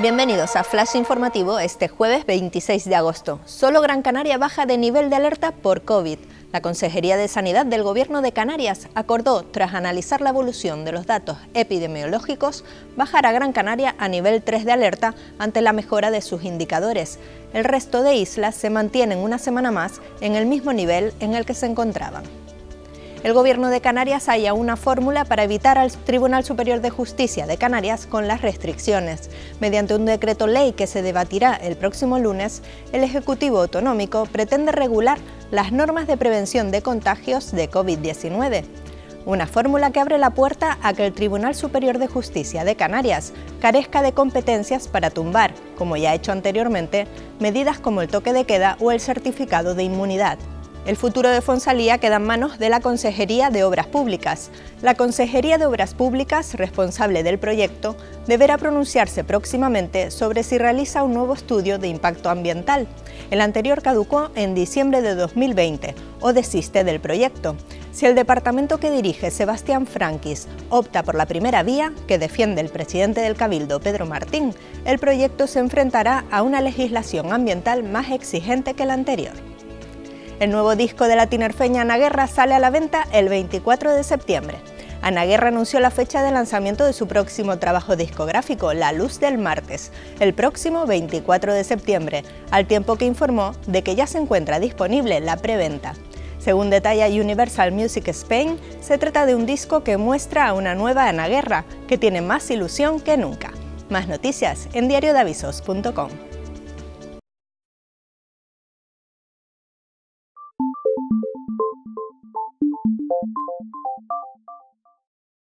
Bienvenidos a Flash Informativo este jueves 26 de agosto. Solo Gran Canaria baja de nivel de alerta por COVID. La Consejería de Sanidad del Gobierno de Canarias acordó, tras analizar la evolución de los datos epidemiológicos, bajar a Gran Canaria a nivel 3 de alerta ante la mejora de sus indicadores. El resto de islas se mantienen una semana más en el mismo nivel en el que se encontraban el Gobierno de Canarias haya una fórmula para evitar al Tribunal Superior de Justicia de Canarias con las restricciones. Mediante un decreto ley que se debatirá el próximo lunes, el Ejecutivo Autonómico pretende regular las normas de prevención de contagios de COVID-19. Una fórmula que abre la puerta a que el Tribunal Superior de Justicia de Canarias carezca de competencias para tumbar, como ya ha hecho anteriormente, medidas como el toque de queda o el certificado de inmunidad. El futuro de Fonsalía queda en manos de la Consejería de Obras Públicas. La Consejería de Obras Públicas, responsable del proyecto, deberá pronunciarse próximamente sobre si realiza un nuevo estudio de impacto ambiental. El anterior caducó en diciembre de 2020 o desiste del proyecto. Si el departamento que dirige Sebastián Frankis opta por la primera vía, que defiende el presidente del Cabildo, Pedro Martín, el proyecto se enfrentará a una legislación ambiental más exigente que la anterior. El nuevo disco de la tinerfeña Ana Guerra sale a la venta el 24 de septiembre. Ana Guerra anunció la fecha de lanzamiento de su próximo trabajo discográfico, La Luz del Martes, el próximo 24 de septiembre, al tiempo que informó de que ya se encuentra disponible la preventa. Según detalla Universal Music Spain, se trata de un disco que muestra a una nueva Ana Guerra, que tiene más ilusión que nunca. Más noticias en diariodavisos.com. Thank you.